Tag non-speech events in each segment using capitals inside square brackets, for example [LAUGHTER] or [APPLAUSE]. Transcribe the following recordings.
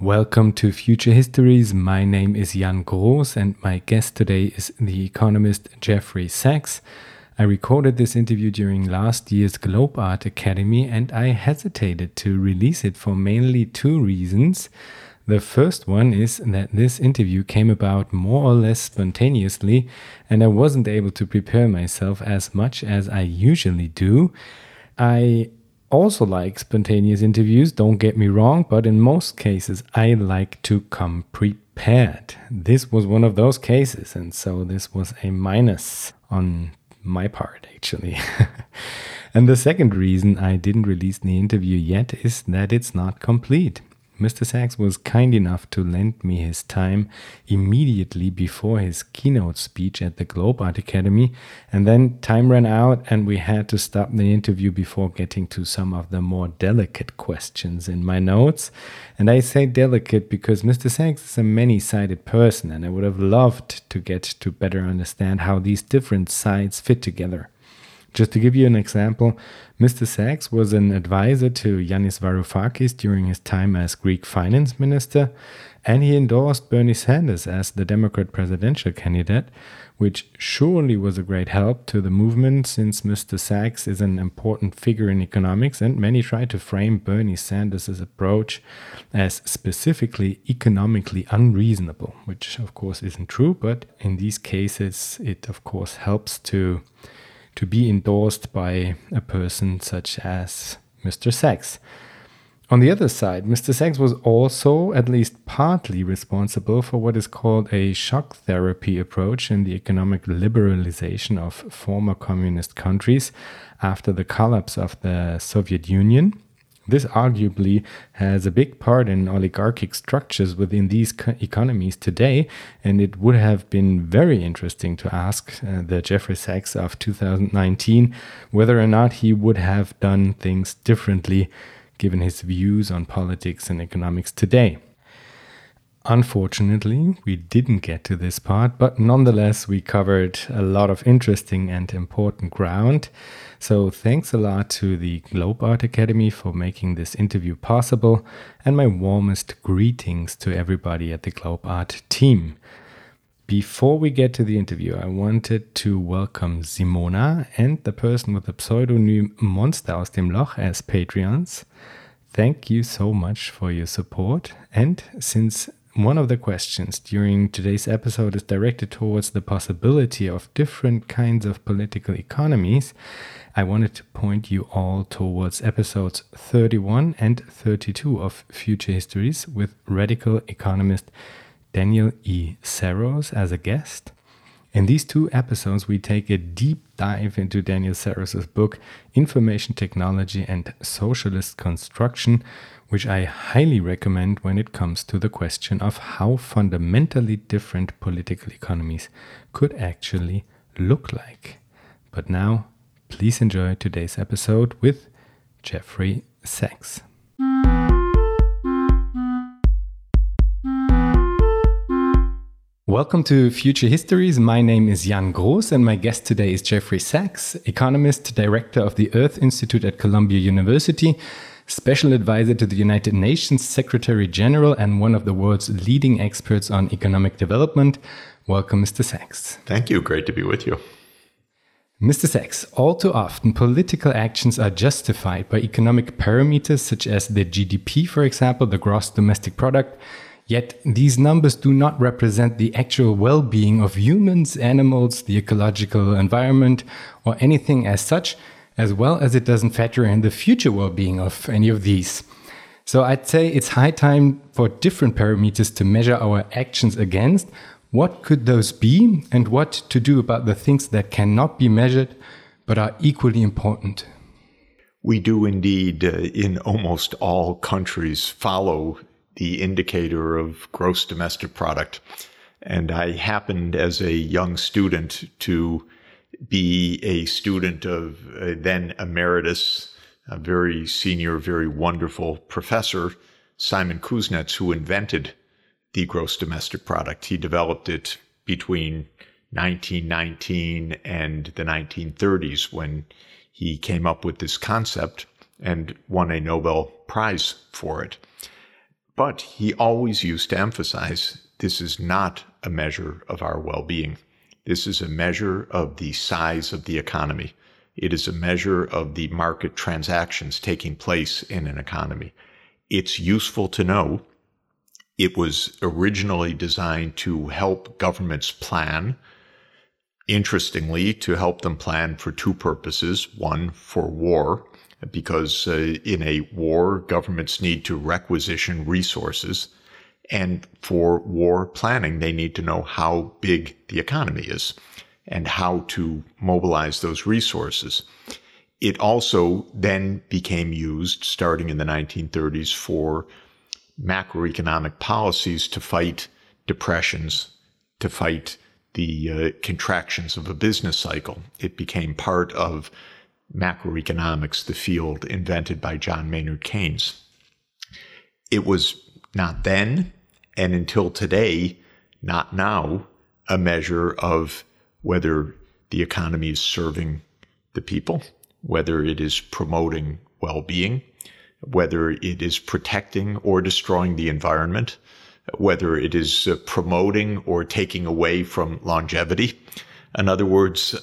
Welcome to Future Histories. My name is Jan Groos, and my guest today is the economist Jeffrey Sachs. I recorded this interview during last year's Globart Academy, and I hesitated to release it for mainly two reasons. The first one is that this interview came about more or less spontaneously, and I wasn't able to prepare myself as much as I usually do. I also like spontaneous interviews, don't get me wrong, but in most cases, I like to come prepared. This was one of those cases, and so this was a minus on my part, actually. [LAUGHS] and the second reason I didn't release the interview yet is that it's not complete. Mr. Sachs was kind enough to lend me his time immediately before his keynote speech at the Globart Academy, and then time ran out and we had to stop the interview before getting to some of the more delicate questions in my notes. And I say delicate because Mr. Sachs is a many sided person, and I would have loved to get to better understand how these different sides fit together. Just to give you an example, Mr. Sachs was an advisor to Yanis Varoufakis during his time as Greek finance minister, and he endorsed Bernie Sanders as the Democrat presidential candidate, which surely was a great help to the movement since Mr. Sachs is an important figure in economics, and many try to frame Bernie Sanders' approach as specifically economically unreasonable, which of course isn't true, but in these cases it of course helps to to be endorsed by a person such as Mr. Sachs. On the other side, Mr. Sachs was also at least partly responsible for what is called a shock therapy approach in the economic liberalization of former communist countries after the collapse of the Soviet Union. This arguably has a big part in oligarchic structures within these economies today, and it would have been very interesting to ask uh, the Jeffrey Sachs of 2019 whether or not he would have done things differently given his views on politics and economics today. Unfortunately, we didn't get to this part, but nonetheless, we covered a lot of interesting and important ground. So, thanks a lot to the Globart Academy for making this interview possible, and my warmest greetings to everybody at the Globart team. Before we get to the interview, I wanted to welcome Simona and the person with the pseudonym Monster aus dem Loch as Patreons. Thank you so much for your support. And since one of the questions during today's episode is directed towards the possibility of different kinds of political economies. I wanted to point you all towards episodes 31 and 32 of Future Histories with radical economist Daniel E. Saros as a guest. In these two episodes, we take a deep dive into Daniel Saros' book, Information Technology and Socialist Construction, which I highly recommend when it comes to the question of how fundamentally different political economies could actually look like. But now, please enjoy today's episode with Jeffrey Sachs. Welcome to Future Histories. My name is Jan Groos, and my guest today is Jeffrey Sachs, economist, director of the Earth Institute at Columbia University, special advisor to the United Nations Secretary General, and one of the world's leading experts on economic development. Welcome, Mr. Sachs. Thank you. Great to be with you. Mr. Sachs, all too often political actions are justified by economic parameters such as the GDP, for example, the gross domestic product. Yet these numbers do not represent the actual well being of humans, animals, the ecological environment, or anything as such as well as it doesn't factor in the future well being of any of these. So I'd say it's high time for different parameters to measure our actions against. What could those be, and what to do about the things that cannot be measured but are equally important? We do indeed, uh, in almost all countries, follow the indicator of gross domestic product. And I happened as a young student to be a student of a then emeritus, a very senior, very wonderful professor, Simon Kuznets, who invented the gross domestic product. He developed it between 1919 and the 1930s when he came up with this concept and won a Nobel Prize for it. But he always used to emphasize this is not a measure of our well being. This is a measure of the size of the economy. It is a measure of the market transactions taking place in an economy. It's useful to know it was originally designed to help governments plan. Interestingly, to help them plan for two purposes. One, for war, because uh, in a war, governments need to requisition resources. And for war planning, they need to know how big the economy is and how to mobilize those resources. It also then became used starting in the 1930s for macroeconomic policies to fight depressions, to fight the uh, contractions of a business cycle. It became part of macroeconomics, the field invented by John Maynard Keynes. It was not then, and until today, not now, a measure of whether the economy is serving the people, whether it is promoting well being, whether it is protecting or destroying the environment, whether it is uh, promoting or taking away from longevity. In other words,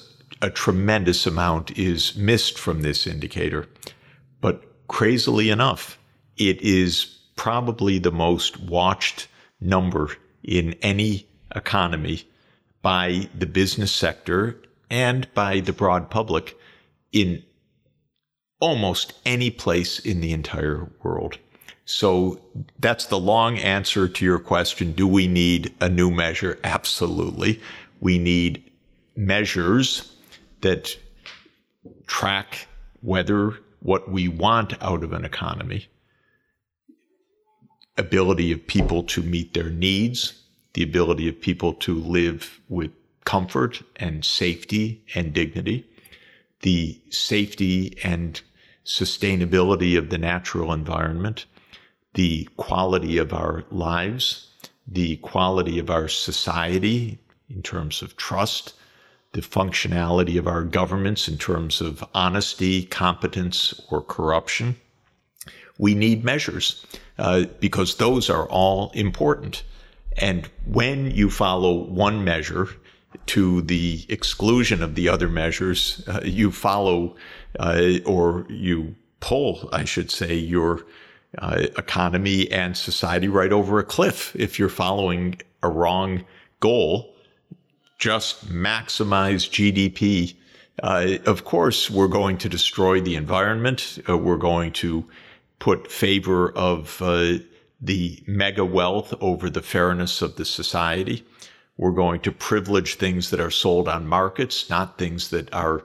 a tremendous amount is missed from this indicator. But crazily enough, it is probably the most watched number in any economy by the business sector and by the broad public in almost any place in the entire world. So that's the long answer to your question. Do we need a new measure? Absolutely. We need measures that track whether what we want out of an economy, ability of people to meet their needs, the ability of people to live with comfort and safety and dignity, the safety and sustainability of the natural environment, the quality of our lives, the quality of our society in terms of trust, the functionality of our governments in terms of honesty, competence, or corruption. We need measures uh, because those are all important. And when you follow one measure to the exclusion of the other measures, uh, you follow uh, or you pull, I should say, your uh, economy and society right over a cliff if you're following a wrong goal just maximize GDP. Uh, of course, we're going to destroy the environment. Uh, we're going to put favor of uh, the mega wealth over the fairness of the society. We're going to privilege things that are sold on markets, not things that are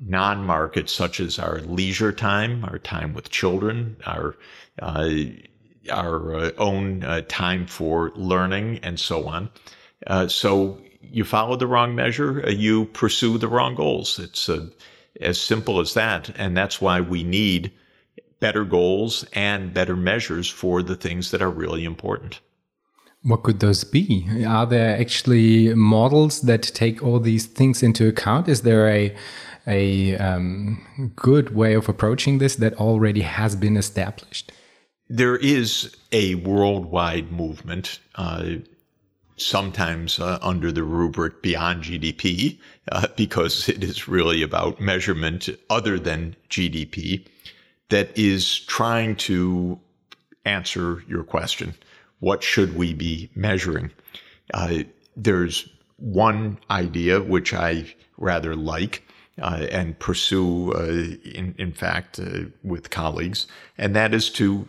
non markets, such as our leisure time, our time with children, our uh, our uh, own uh, time for learning, and so on. so you follow the wrong measure, uh, you pursue the wrong goals. It's uh, as simple as that. And that's why we need better goals and better measures for the things that are really important. What could those be? Are there actually models that take all these things into account? Is there a a um, good way of approaching this that already has been established? There is a worldwide movement. Uh, sometimes uh, under the rubric beyond GDP, uh, because it is really about measurement other than GDP, that is trying to answer your question. What should we be measuring? Uh, there's one idea which I rather like uh, and pursue, uh, in, in fact, uh, with colleagues, and that is to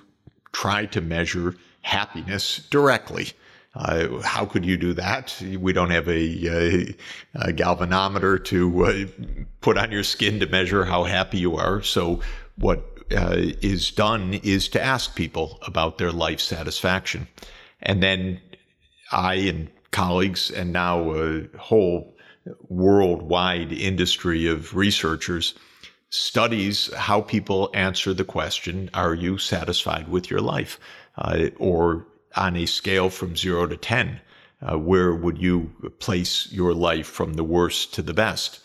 try to measure happiness directly. Uh, how could you do that? We don't have a, a, a galvanometer to uh, put on your skin to measure how happy you are. So, what uh, is done is to ask people about their life satisfaction. And then I and colleagues, and now a whole worldwide industry of researchers, studies how people answer the question Are you satisfied with your life? Uh, or on a scale from zero to 10, uh, where would you place your life from the worst to the best?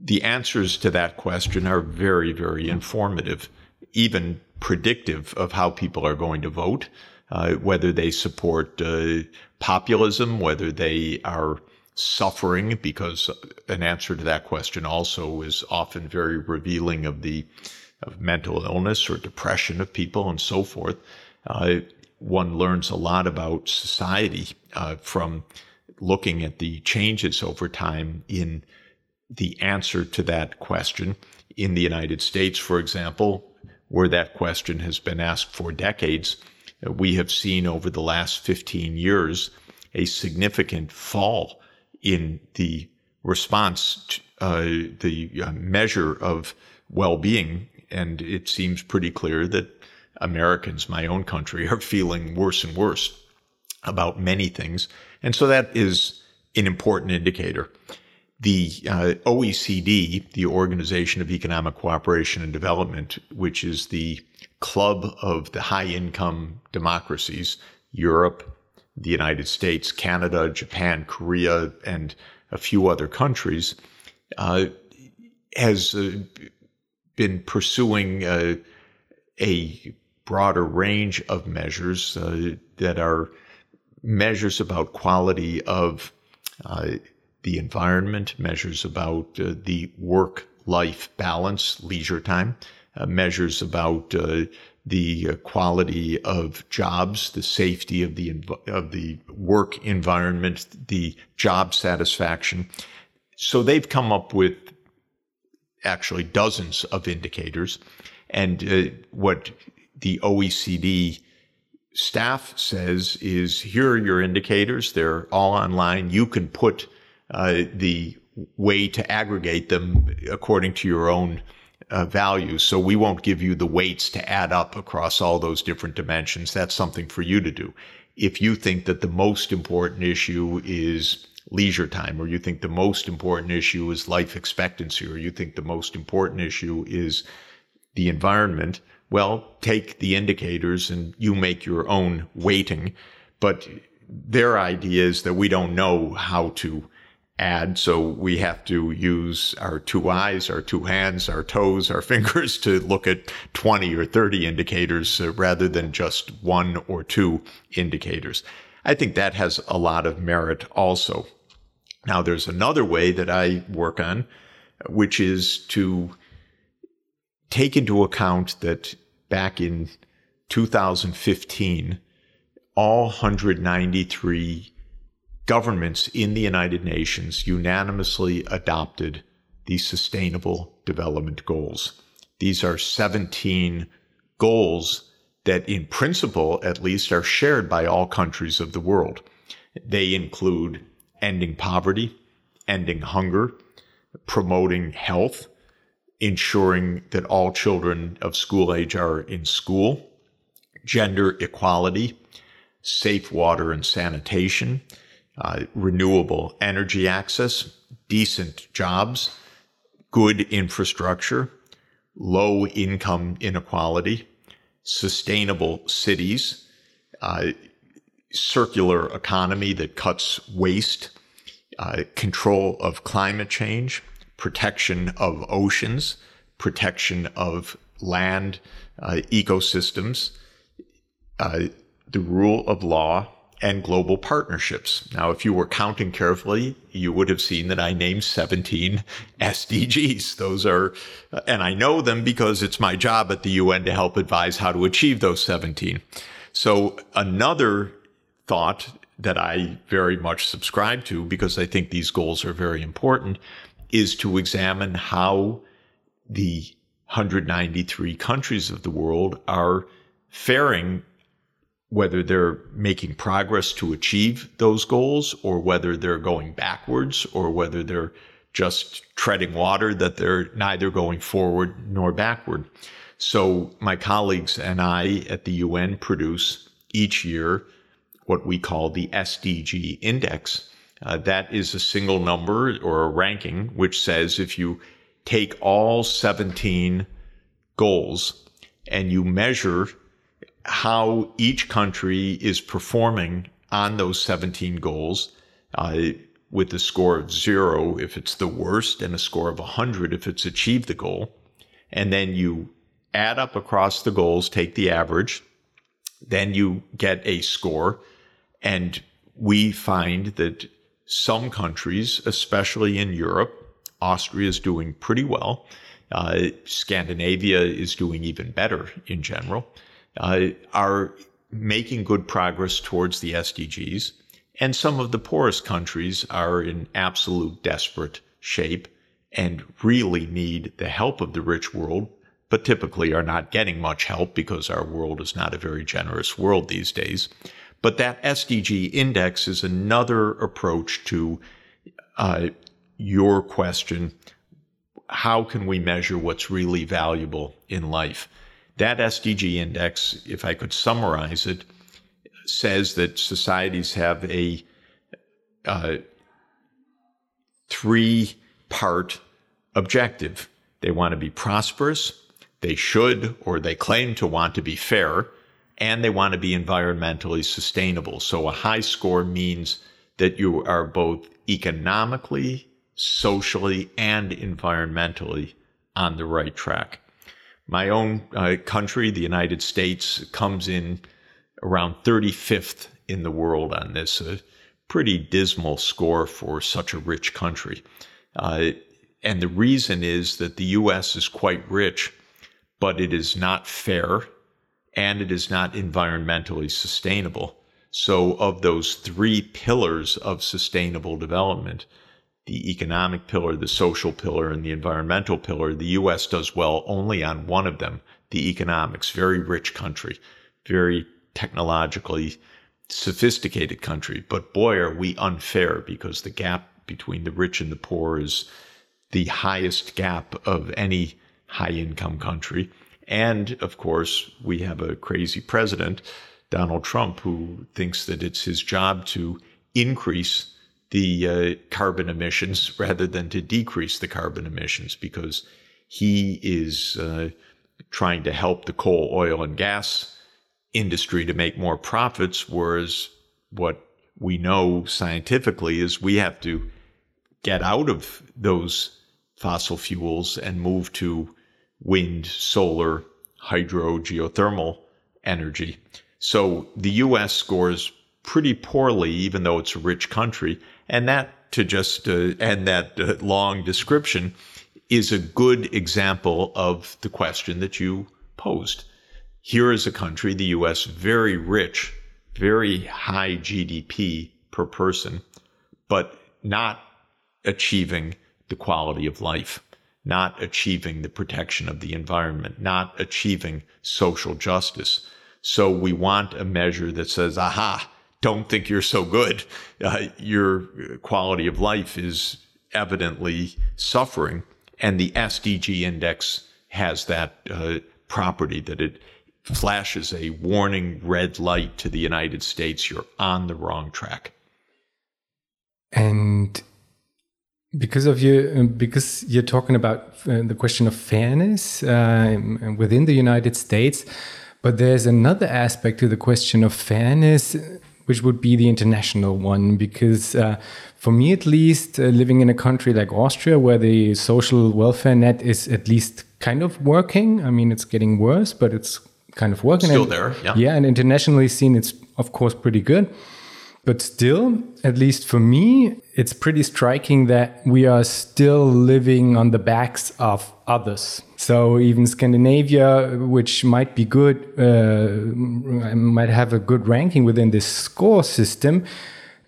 The answers to that question are very, very informative, even predictive of how people are going to vote. uh, whether they support uh, populism, whether they are suffering, because an answer to that question also is often very revealing of the of mental illness or depression of people and so forth. Uh, one learns a lot about society uh, from looking at the changes over time in the answer to that question. In the United States, for example, where that question has been asked for decades, we have seen over the last 15 years a significant fall in the response, to, uh, the uh, measure of well being. And it seems pretty clear that Americans, my own country, [LAUGHS] are feeling worse and worse about many things. And so that is an important indicator. The uh, OECD, the Organization of Economic Cooperation and Development, which is the club of the high income democracies, Europe, the United States, Canada, Japan, Korea, and a few other countries, uh, has uh, been pursuing uh, a broader range of measures uh, that are measures about quality of uh, the environment, measures about uh, the work life balance, leisure time, uh, measures about uh, the uh, quality of jobs, the safety of the of the work environment, the job satisfaction. So they've come up with actually dozens of indicators, and uh, what the OECD staff says is here are your indicators. They're all online. You can put uh, the way to aggregate them according to your own uh, values. So we won't give you the weights to add up across all those different dimensions. That's something for you to do. If you think that the most important issue is leisure time, or you think the most important issue is life expectancy, or you think the most important issue is the environment, well, take the indicators and you make your own weighting. But their idea is that we don't know how to add. So we have to use our two eyes, our two hands, our toes, our [LAUGHS] fingers to look at 20 or 30 indicators uh, rather than just one or two indicators. I think that has a lot of merit also. Now, there's another way that I work on, which is to take into account that back in 2015, all 193 governments in the United Nations unanimously adopted the Sustainable Development Goals. These are 17 goals that, in principle at least, are shared by all countries of the world. They include ending poverty, ending hunger, promoting health, ensuring that all children of school age are in school, gender equality, safe water and sanitation, uh, renewable energy access, decent jobs, good infrastructure, low income inequality, sustainable cities, uh, circular economy that cuts waste, uh, control of climate change, protection of oceans, protection of land uh, ecosystems, uh, the rule of law, and global partnerships. Now, if you were counting carefully, you would have seen that I named 17 [LAUGHS] SDGs. Those are, uh, and I know them because it's my job at the UN to help advise how to achieve those 17. So another thought that I very much subscribe to because I think these goals are very important is to examine how the 193 countries of the world are faring whether they're making progress to achieve those goals or whether they're going backwards or whether they're just treading water that they're neither going forward nor backward. So my colleagues and I at the UN produce each year what we call the SDG index. Uh, that is a single number or a ranking which says if you take all 17 goals and you measure how each country is performing on those 17 goals uh, with a score of zero if it's the worst and a score of 100 if it's achieved the goal. And then you add up across the goals, take the average, Then you get a score, and we find that some countries, especially in Europe, Austria is doing pretty well. Uh, Scandinavia is doing even better in general, uh, are making good progress towards the SDGs. And some of the poorest countries are in absolute desperate shape and really need the help of the rich world, but typically are not getting much help because our world is not a very generous world these days. But that SDG index is another approach to uh, your question how can we measure what's really valuable in life? That SDG index, if I could summarize it, says that societies have a uh, three part objective. They want to be prosperous, they should or they claim to want to be fair, and they want to be environmentally sustainable. So a high score means that you are both economically, socially, and environmentally on the right track. My own uh, country, the United States, comes in around 35th in the world on this. A pretty dismal score for such a rich country. Uh, and the reason is that the US is quite rich, but it is not fair and it is not environmentally sustainable. So, of those three pillars of sustainable development, the economic pillar, the social pillar, and the environmental pillar, the US does well only on one of them, the economics. Very rich country, very technologically sophisticated country. But boy, are we unfair because the gap between the rich and the poor is the highest gap of any high income country. And of course, we have a crazy president, Donald Trump, who thinks that it's his job to increase the uh, carbon emissions [LAUGHS] rather than to decrease the carbon emissions because he is uh, trying to help the coal, oil, and gas industry to make more profits, whereas what we know scientifically is we have to get out of those fossil fuels and move to wind, solar, hydro, geothermal energy. So the US scores pretty poorly, even though it's a rich country. And that, to just uh, end that uh, long description, is a good example of the question that you posed. Here is a country, the US, very rich, very high GDP per person, but not achieving the quality of life, not achieving the protection of the environment, not achieving social justice. So we want a measure that says, aha, don't think you're so good. Uh, your quality of life is evidently suffering. And the SDG index has that uh, property that it flashes a warning red light to the United States. You're on the wrong track. And because of you, because you're talking about uh, the question of fairness uh, within the United States, but there's another aspect to the question of fairness, which would be the international one. Because uh, for me, at least, uh, living in a country like Austria, where the social welfare net is at least kind of working. I mean, it's getting worse, but it's kind of working. Still and, there, yeah. Yeah, and internationally seen, it's of course pretty good. But still, at least for me, it's pretty striking that we are still living on the backs of others. So even Scandinavia, which might be good, uh, might have a good ranking within this score system,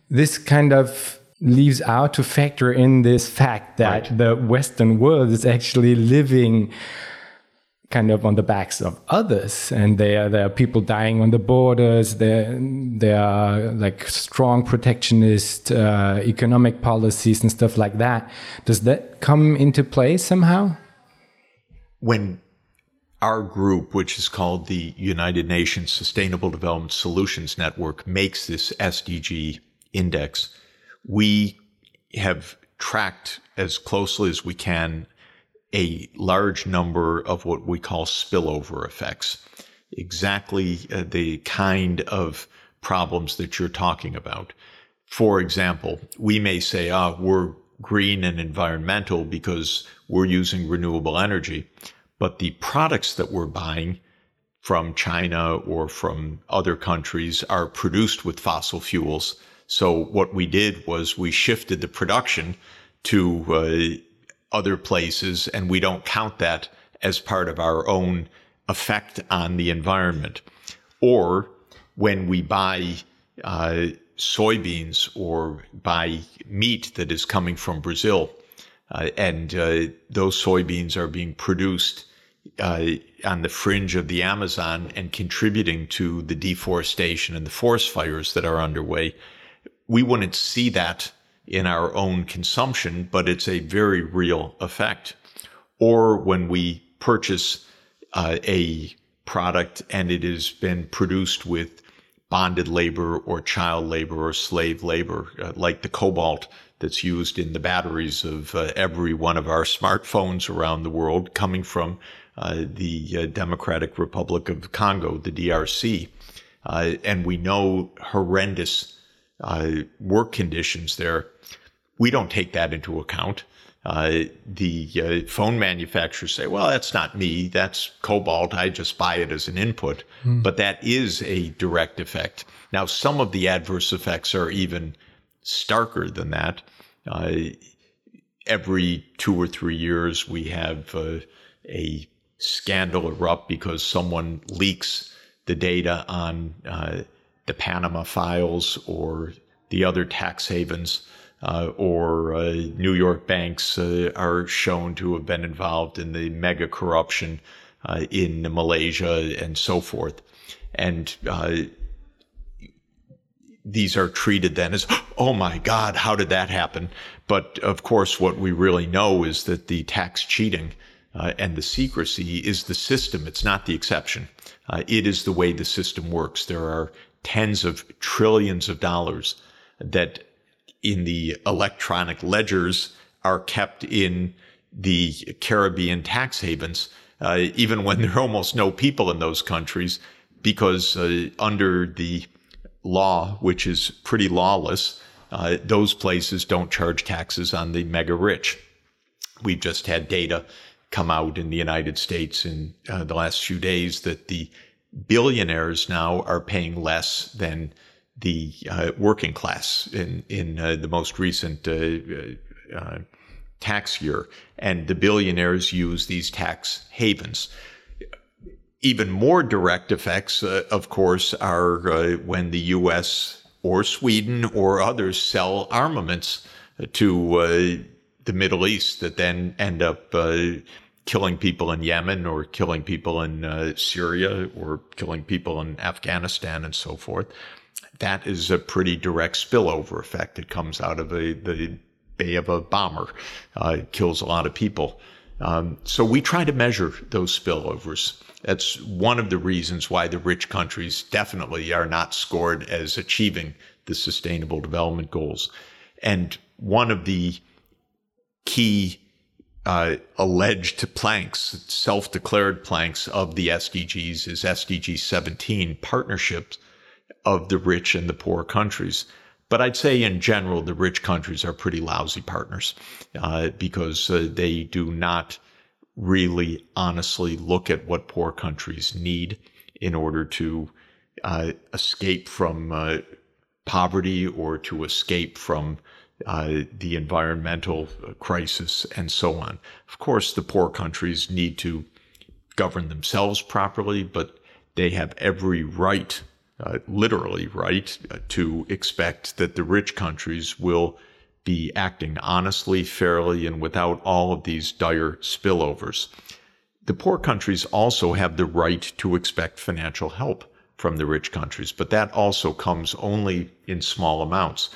this kind of leaves out to factor in this fact that right. the Western world is actually living kind of on the backs of others and there there are people dying on the borders there there are like strong protectionist uh, economic policies and stuff like that. Does that come into play somehow? When our group which is called the United Nations Sustainable Development Solutions Network makes this SDG index we have tracked as closely as we can a large number of what we call spillover effects, exactly uh, the kind of problems that you're talking about. For example, we may say, ah, we're green and environmental because we're using renewable energy, but the products that we're buying from China or from other countries are produced with fossil fuels. So what we did was we shifted the production to uh, other places, and we don't count that as part of our own effect on the environment. Or when we buy uh, soybeans or buy meat that is coming from Brazil, uh, and uh, those soybeans are being produced uh, on the fringe of the Amazon and contributing to the deforestation and the forest fires that are underway. We wouldn't see that in our own consumption, but it's a very real effect. Or when we purchase uh, a product and it has been produced with bonded labor or child labor or slave labor, uh, like the cobalt that's used in the batteries of uh, every one of our smartphones around the world coming from uh, the uh, Democratic Republic of Congo, the DRC. Uh, and we know horrendous work conditions there. We don't take that into account. Uh, the uh, phone manufacturers say, well, that's not me. That's cobalt. I just buy it as an input. Mm. But that is a direct effect. Now, some of the adverse effects are even starker than that. Uh, every two or three years, we have a scandal erupt because someone leaks the data on uh, the Panama files or the other tax havens, uh, or uh, New York banks uh, are shown to have been involved in the mega corruption uh, in Malaysia and so forth. And uh, these are treated then as, [GASPS] oh my God, how did that happen? But of course, what we really know is that the tax cheating uh, and the secrecy is the system. It's not the exception. It is the way the system works. There are tens of trillions of dollars that in the electronic ledgers are kept in the Caribbean tax havens, uh, even when there are almost no people in those countries, because uh, under the law, which is pretty lawless, uh, those places don't charge taxes on the mega rich. We've just had data come out in the United States in uh, the last few days that the billionaires now are paying less than the uh, working class in in uh, the most recent uh, uh, tax year, and the billionaires use these tax havens. Even more direct effects, uh, of course, are when the U.S. or Sweden or others sell armaments to the Middle East that then end up uh, killing people in Yemen or killing people in uh, Syria or killing people in Afghanistan and so forth. That is a pretty direct spillover effect. It comes out of a, the bay of a bomber, uh, kills a lot of people. Um, so we try to measure those spillovers. That's one of the reasons why the rich countries definitely are not scored as achieving the sustainable development goals. And one of the key uh, alleged planks, self declared planks of the SDGs is SDG 17 partnerships of the rich and the poor countries. But I'd say in general, the rich countries are pretty lousy partners uh, because uh, they do not really honestly look at what poor countries need in order to uh, escape from uh, poverty or to escape from uh, the environmental crisis, and so on. Of course, the poor countries need to govern themselves properly, but they have every right, uh, literally right, uh, to expect that the rich countries will be acting honestly, fairly, and without all of these dire spillovers. The poor countries also have the right to expect financial help from the rich countries, but that also comes only in small amounts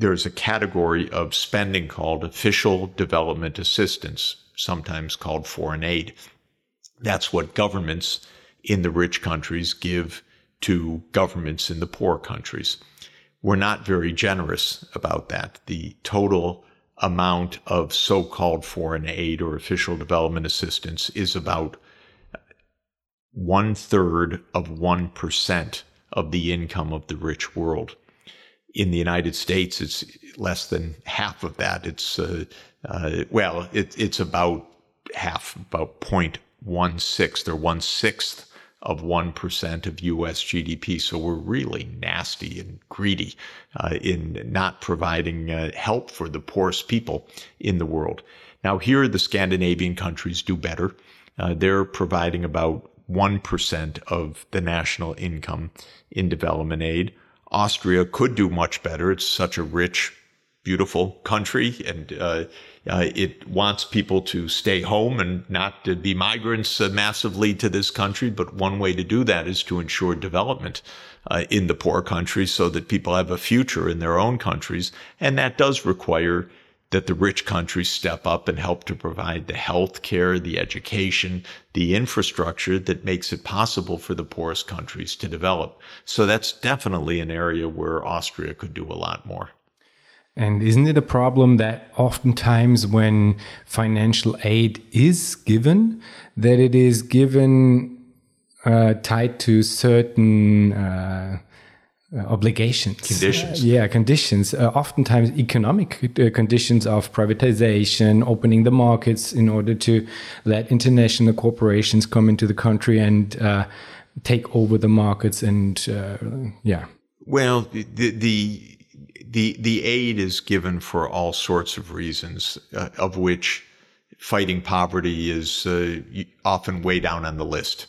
there's a category of spending called official development assistance, sometimes called foreign aid. That's what governments in the rich countries give to governments in the poor countries. We're not very generous about that. The total amount of so called foreign aid or official development assistance is about one third of 1% of the income of the rich world in the United States, it's less than half of that. It's uh, uh, well, it, it's about half, about 0.16 or one sixth of 1% of US GDP. So we're really nasty and greedy uh, in not providing uh, help for the poorest people in the world. Now, here the Scandinavian countries do better. Uh, they're providing about 1% of the national income in development aid. Austria could do much better. It's such a rich, beautiful country, and uh, uh, it wants people to stay home and not to be migrants uh, massively to this country. But one way to do that is to ensure development uh, in the poor countries so that people have a future in their own countries. And that does require that the rich countries step up and help to provide the health care, the education, the infrastructure that makes it possible for the poorest countries to develop. So that's definitely an area where Austria could do a lot more. And isn't it a problem that oftentimes when financial aid is given, that it is given uh, tied to certain uh, uh, obligations. Conditions. Uh, yeah conditions. Uh, oftentimes economic uh, conditions of privatization opening the markets in order to let international corporations come into the country and uh, take over the markets and uh, yeah. Well the the the the aid is given for all sorts of reasons of which fighting poverty is often way down on the list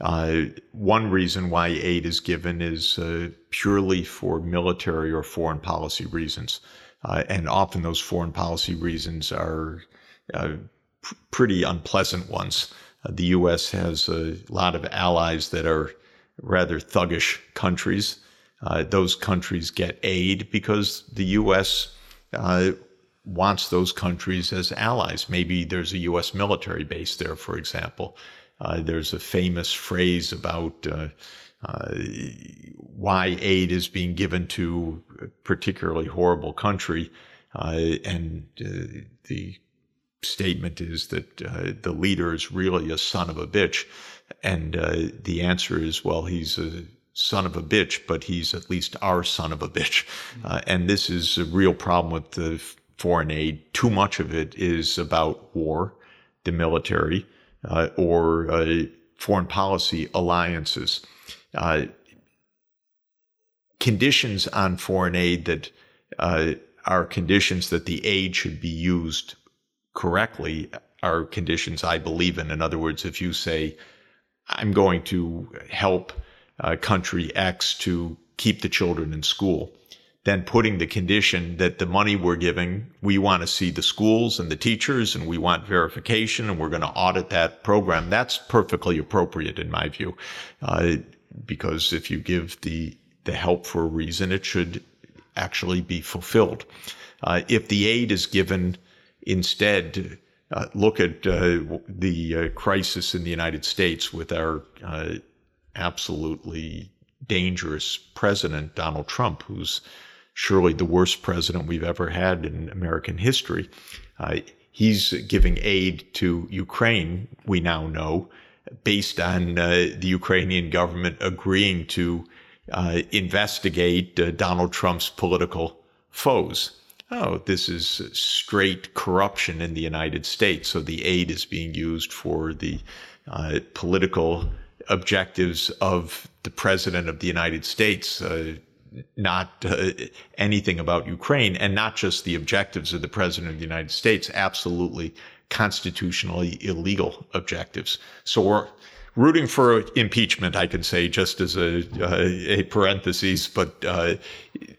uh, one reason why aid is given is uh, purely for military or foreign policy reasons. Uh, and often those foreign policy reasons are uh, pr- pretty unpleasant ones. Uh, the U.S. has a lot of allies that are rather thuggish countries. Uh, those countries get aid because the U.S. wants those countries as allies. Maybe there's a U.S. military base there, for example. Uh, there's a famous phrase about uh, uh, why aid is being given to a particularly horrible country, uh, and uh, the statement is that uh, the leader is really a son of a bitch, and the answer is, well, he's a son of a bitch, but he's at least our son of a bitch, and this is a real problem with the foreign aid. Too much of it is about war, the military uh, or uh, foreign policy alliances. Uh, conditions on foreign aid that uh, are conditions that the aid should be used correctly are conditions I believe in. In other words, if you say, I'm going to help uh, country X to keep the children in school, then putting the condition that the money we're giving, we want to see the schools and the teachers and we want verification and we're going to audit that program. That's perfectly appropriate in my view. Uh, because if you give the, the help for a reason, it should actually be fulfilled. Uh, if the aid is given instead, uh, look at uh, the uh, crisis in the United States with our uh, absolutely dangerous president, Donald Trump, who's surely the worst president we've ever had in American history. Uh, he's giving aid to Ukraine, we now know, based on uh, the Ukrainian government agreeing to uh, investigate uh, Donald Trump's political foes. Oh, this is straight corruption in the United States. So the aid is being used for the uh, political objectives of the president of the United States, uh, not uh, anything about Ukraine and not just the objectives of the president of the United States, absolutely constitutionally illegal objectives. So we're rooting for impeachment, I can say, just as a, uh, a parenthesis. But, uh,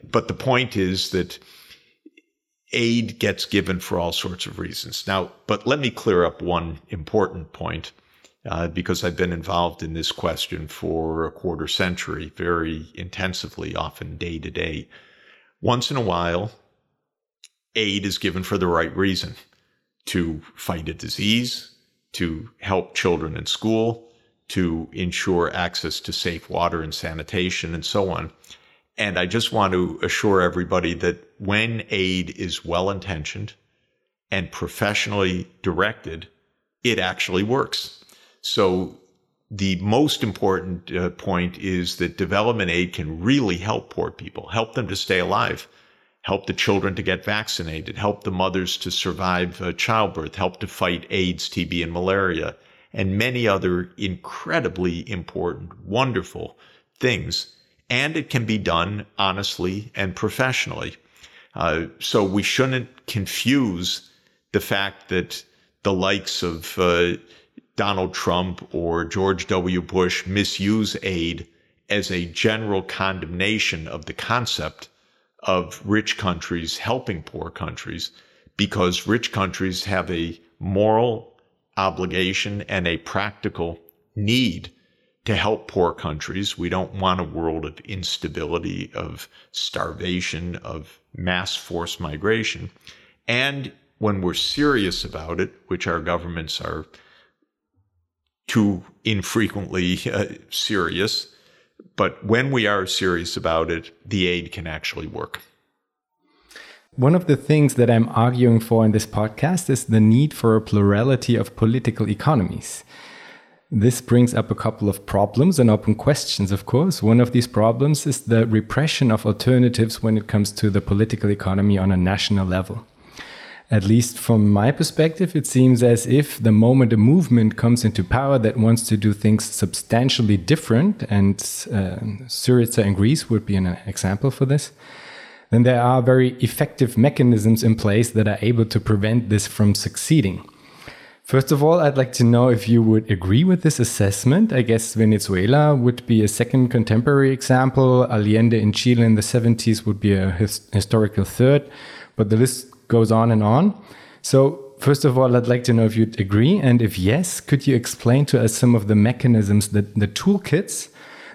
but the point is that aid gets given for all sorts of reasons. Now, but let me clear up one important point uh, because I've been involved in this question for a quarter century, very intensively, often day to day. Once in a while, aid is given for the right reason to fight a disease, to help children in school, to ensure access to safe water and sanitation, and so on. And I just want to assure everybody that when aid is well intentioned and professionally directed, it actually works. So the most important uh, point is that development aid can really help poor people, help them to stay alive, help the children to get vaccinated, help the mothers to survive uh, childbirth, help to fight AIDS, TB, and malaria, and many other incredibly important, wonderful things. And it can be done honestly and professionally. Uh, so we shouldn't confuse the fact that the likes of uh, Donald Trump or George W. Bush misuse aid as a general condemnation of the concept of rich countries helping poor countries because rich countries have a moral obligation and a practical need to help poor countries. We don't want a world of instability, of starvation, of mass forced migration. And when we're serious about it, which our governments are too infrequently uh, serious, but when we are serious about it, the aid can actually work. One of the things that I'm arguing for in this podcast is the need for a plurality of political economies. This brings up a couple of problems and open questions, of course. One of these problems is the repression of alternatives when it comes to the political economy on a national level. At least from my perspective, it seems as if the moment a movement comes into power that wants to do things substantially different, and uh, Syriza in Greece would be an example for this, then there are very effective mechanisms in place that are able to prevent this from succeeding. First of all, I'd like to know if you would agree with this assessment. I guess Venezuela would be a second contemporary example. Allende in Chile in the 70s would be a his historical third, but the list goes on and on. So, first of all, I'd like to know if you'd agree. And if yes, could you explain to us some of the mechanisms, that, the toolkits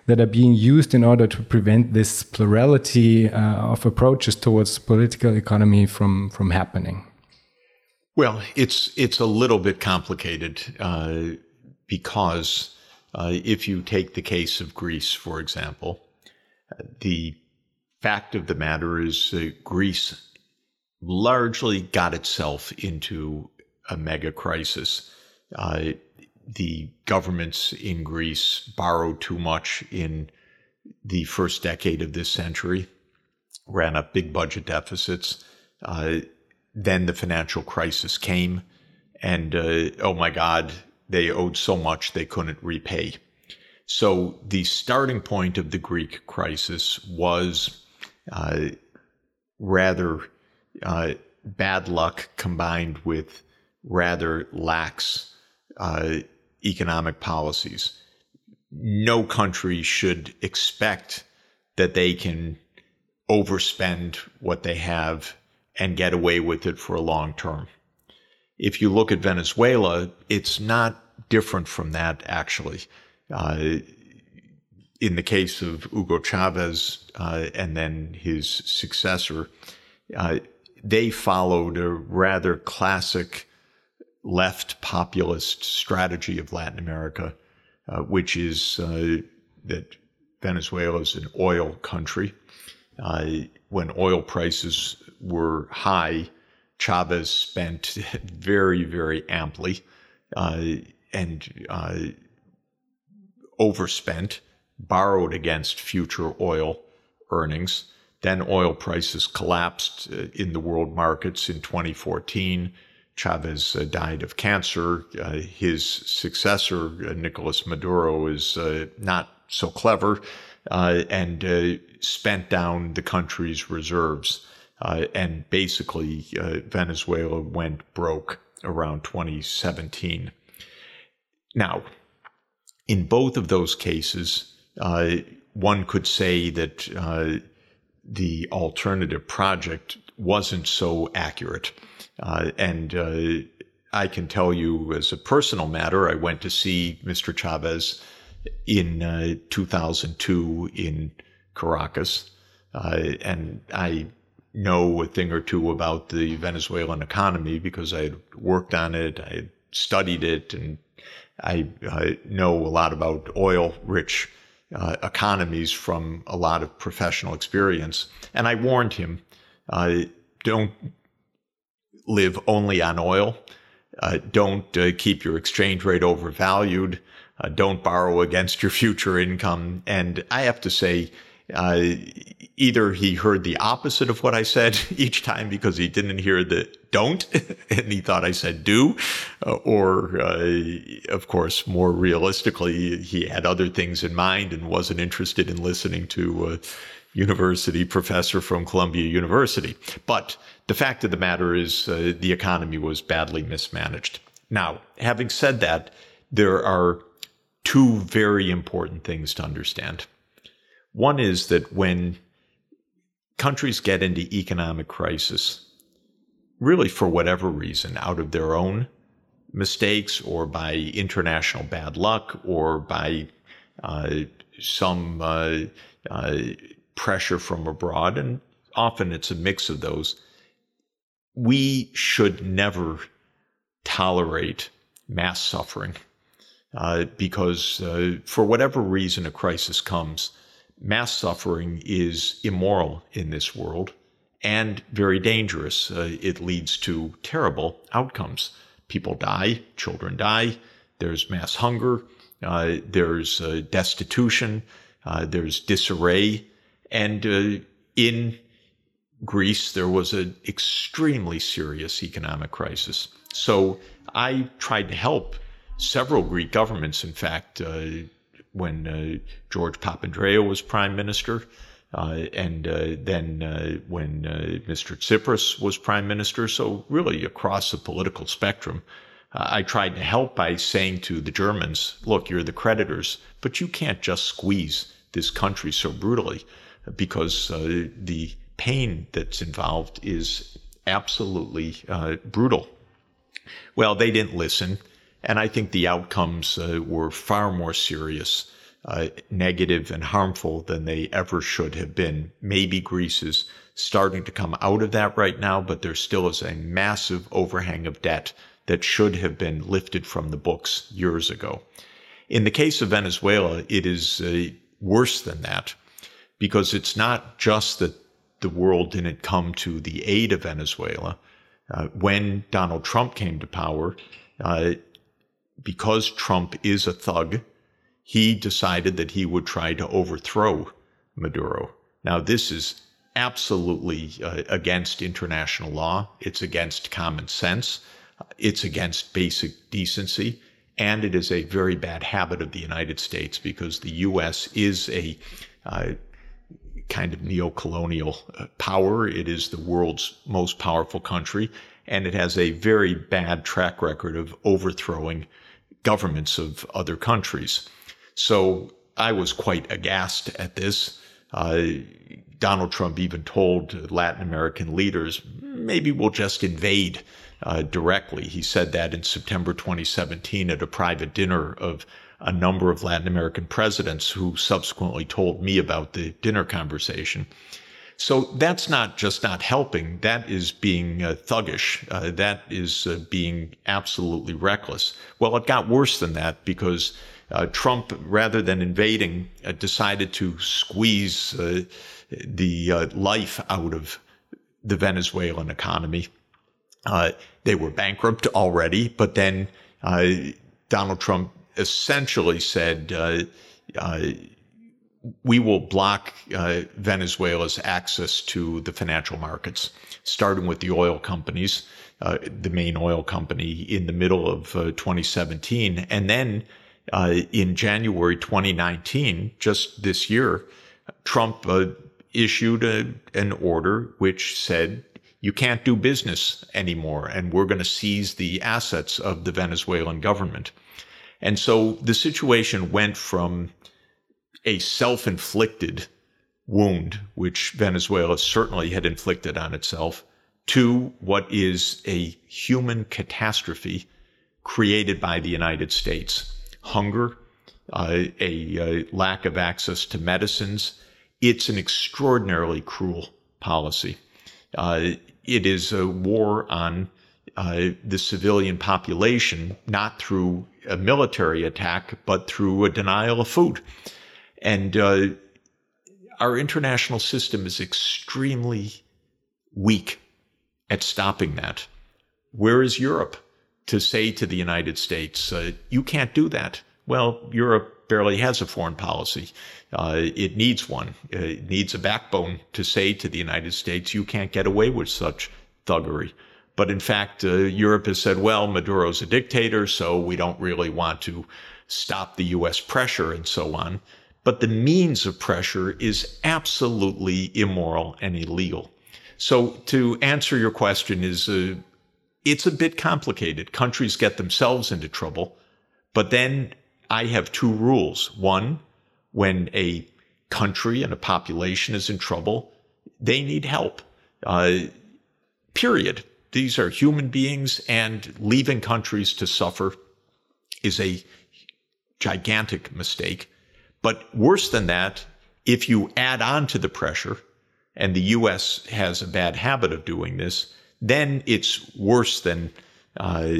that are being used in order to prevent this plurality uh, of approaches towards political economy from, from happening? Well, it's it's a little bit complicated uh, because uh, if you take the case of Greece, for example, the fact of the matter is uh, Greece largely got itself into a mega crisis. Uh, the governments in Greece borrowed too much in the first decade of this century, ran up big budget deficits. Uh, then the financial crisis came, and uh, oh my God, they owed so much they couldn't repay. So the starting point of the Greek crisis was uh, rather uh, bad luck combined with rather lax uh, economic policies. No country should expect that they can overspend what they have and get away with it for a long term. If you look at Venezuela, it's not different from that, actually. Uh, in the case of Hugo Chavez uh, and then his successor, uh, they followed a rather classic left populist strategy of Latin America, uh, which is uh, that Venezuela is an oil country. Uh, when oil prices were high, Chavez spent [LAUGHS] very, very amply uh, and uh, overspent, borrowed against future oil earnings. Then oil prices collapsed uh, in the world markets in 2014. Chavez uh, died of cancer. Uh, his successor, Nicolas Maduro, is not so clever and spent down the country's reserves. Uh, and basically, uh, Venezuela went broke around 2017. Now, in both of those cases, uh, one could say that the alternative project wasn't so accurate. Uh, and uh, I can tell you, as a personal matter, I went to see Mr. Chavez in 2002 in Caracas. and I know a thing or two about the Venezuelan economy because I had worked on it, I had studied it, and I uh, know a lot about oil rich uh, economies from a lot of professional experience. And I warned him uh, don't live only on oil, uh, don't uh, keep your exchange rate overvalued, uh, don't borrow against your future income. And I have to say, uh, either he heard the opposite of what I said [LAUGHS] each time because he didn't hear the don't [LAUGHS] and he thought I said do, uh, or uh, of course, more realistically, he had other things in mind and wasn't interested in listening to a university professor from Columbia University. But the fact of the matter is, uh, the economy was badly mismanaged. Now, having said that, there are two very important things to understand. One is that when countries get into economic crisis, really for whatever reason, out of their own mistakes or by international bad luck or by uh, some uh, uh, pressure from abroad, and often it's a mix of those, we should never tolerate mass suffering. Uh, because uh, for whatever reason a crisis comes, mass suffering is immoral in this world and very dangerous. Uh, it leads to terrible outcomes. People die, children die, there's mass hunger, uh, there's uh, destitution, uh, there's disarray. And uh, in Greece, there was an extremely serious economic crisis. So I tried to help several Greek governments, in fact, when uh, George Papandreou was prime minister, uh, and uh, then uh, when uh, Mr. Tsipras was prime minister. So really across the political spectrum, uh, I tried to help by saying to the Germans, "Look, you're the creditors, but you can't just squeeze this country so brutally, because the pain that's involved is absolutely brutal." Well, they didn't listen. And I think the outcomes uh, were far more serious, uh, negative, and harmful than they ever should have been. Maybe Greece is starting to come out of that right now, but there still is a massive overhang of debt that should have been lifted from the books years ago. In the case of Venezuela, it is uh, worse than that because it's not just that the world didn't come to the aid of Venezuela. Uh, when Donald Trump came to power, uh, because Trump is a thug, he decided that he would try to overthrow Maduro. Now, this is absolutely uh, against international law. It's against common sense. It's against basic decency. And it is a very bad habit of the United States because the U.S. is a uh, kind of neo-colonial uh, power. It is the world's most powerful country, and it has a very bad track record of overthrowing governments of other countries. So I was quite aghast at this. Uh, Donald Trump even told Latin American leaders, maybe we'll just invade uh, directly. He said that in September 2017 at a private dinner of a number of Latin American presidents who subsequently told me about the dinner conversation. So that's not just not helping. That is being uh, thuggish. Uh, that is uh, being absolutely reckless. Well, it got worse than that because uh, Trump, rather than invading, uh, decided to squeeze uh, the life out of the Venezuelan economy. they were bankrupt already, but then Donald Trump essentially said, we will block uh, Venezuela's access to the financial markets, starting with the oil companies, uh, the main oil company in the middle of uh, 2017. And then uh, in January 2019, just this year, Trump uh, issued a, an order which said, you can't do business anymore, and we're going to seize the assets of the Venezuelan government. And so the situation went from a self inflicted wound, which Venezuela certainly had inflicted on itself, to what is a human catastrophe created by the United States hunger, uh, a, a lack of access to medicines. It's an extraordinarily cruel policy. Uh, it is a war on uh, the civilian population, not through a military attack, but through a denial of food. And uh, our international system is extremely weak at stopping that. Where is Europe to say to the United States, uh, you can't do that? Well, Europe barely has a foreign policy. Uh, it needs one. It needs a backbone to say to the United States, you can't get away with such thuggery. But in fact, uh, Europe has said, well, Maduro's a dictator, so we don't really want to stop the U.S. pressure and so on. But the means of pressure is absolutely immoral and illegal. So to answer your question is, uh, it's a bit complicated. Countries get themselves into trouble, but then I have two rules. One, when a country and a population is in trouble, they need help. Uh, period. These are human beings, and leaving countries to suffer is a gigantic mistake. But worse than that, if you add on to the pressure, and the U.S. has a bad habit of doing this, then it's worse than uh,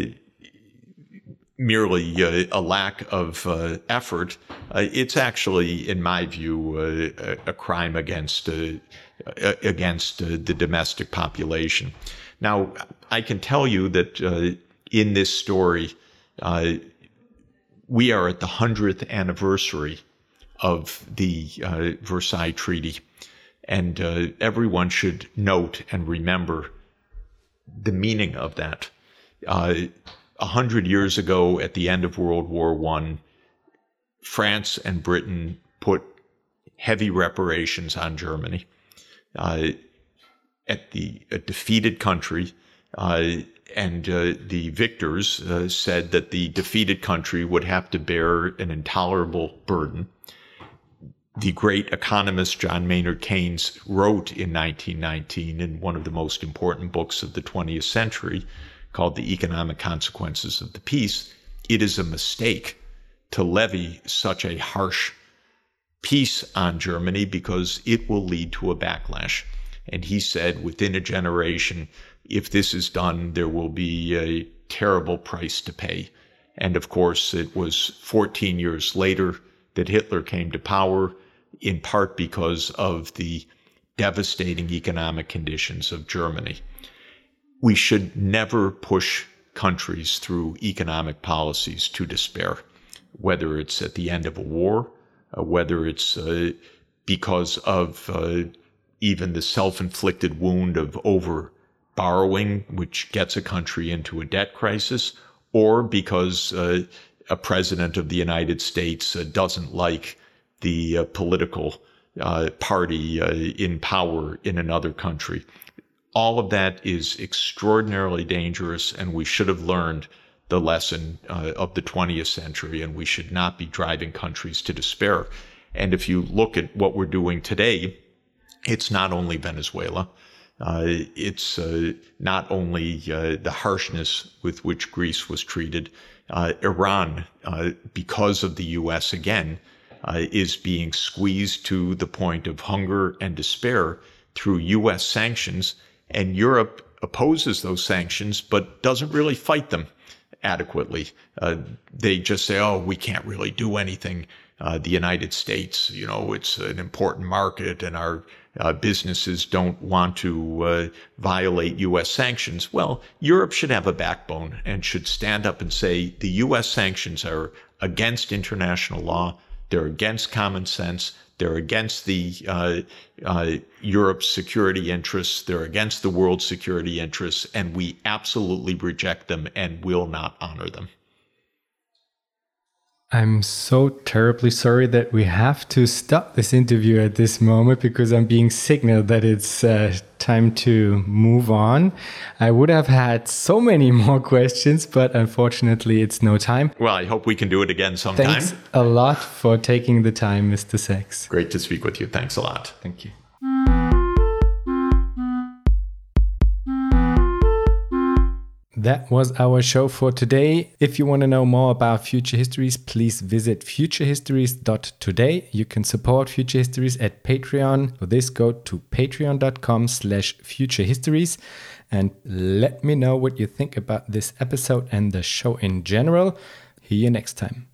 merely uh, a lack of uh, effort. Uh, it's actually, in my view, uh, a crime against uh, against the domestic population. Now, I can tell you that in this story, we are at the hundredth anniversary of the Versailles Treaty. And uh, everyone should note and remember the meaning of that. Uh, a uh, hundred years ago, at the end of World War One, France and Britain put heavy reparations on Germany. Uh, at the defeated country, uh, and uh, the victors uh, said that the defeated country would have to bear an intolerable burden the great economist John Maynard Keynes wrote in 1919 in one of the most important books of the 20th century called The Economic Consequences of the Peace, it is a mistake to levy such a harsh peace on Germany because it will lead to a backlash. And he said within a generation, if this is done, there will be a terrible price to pay. And of course, it was 14 years later that Hitler came to power in part because of the devastating economic conditions of Germany. We should never push countries through economic policies to despair, whether it's at the end of a war, uh, whether it's uh, because of uh, even the self inflicted wound of over borrowing, which gets a country into a debt crisis, or because uh, a president of the United States uh, doesn't like the uh, political uh, party uh, in power in another country. All of that is extraordinarily dangerous, and we should have learned the lesson uh, of the 20th century, and we should not be driving countries to despair. And if you look at what we're doing today, it's not only Venezuela. Uh, it's uh, not only the harshness with which Greece was treated. Iran, because of the U.S. again, uh, is being squeezed to the point of hunger and despair through U.S. sanctions, and Europe opposes those sanctions but doesn't really fight them adequately. Uh, they just say, "Oh, we can't really do anything." Uh, the United States, you know, it's an important market, and our uh, businesses don't want to uh, violate U.S. sanctions. Well, Europe should have a backbone and should stand up and say the U.S. sanctions are against international law. They're against common sense. They're against the uh, uh, Europe's security interests. They're against the world's security interests, and we absolutely reject them and will not honor them. I'm so terribly sorry that we have to stop this interview at this moment because I'm being signaled that it's uh, time to move on. I would have had so many [LAUGHS] more questions, but unfortunately, it's no time. Well, I hope we can do it again sometime. Thanks a lot for taking the time, Mr. Sachs. Great to speak with you. Thanks a lot. Thank you. That was our show for today. If you want to know more about Future Histories, please visit futurehistories.today. You can support Future Histories at Patreon. For this, go to patreon.com slash futurehistories and let me know what you think about this episode and the show in general. See you next time.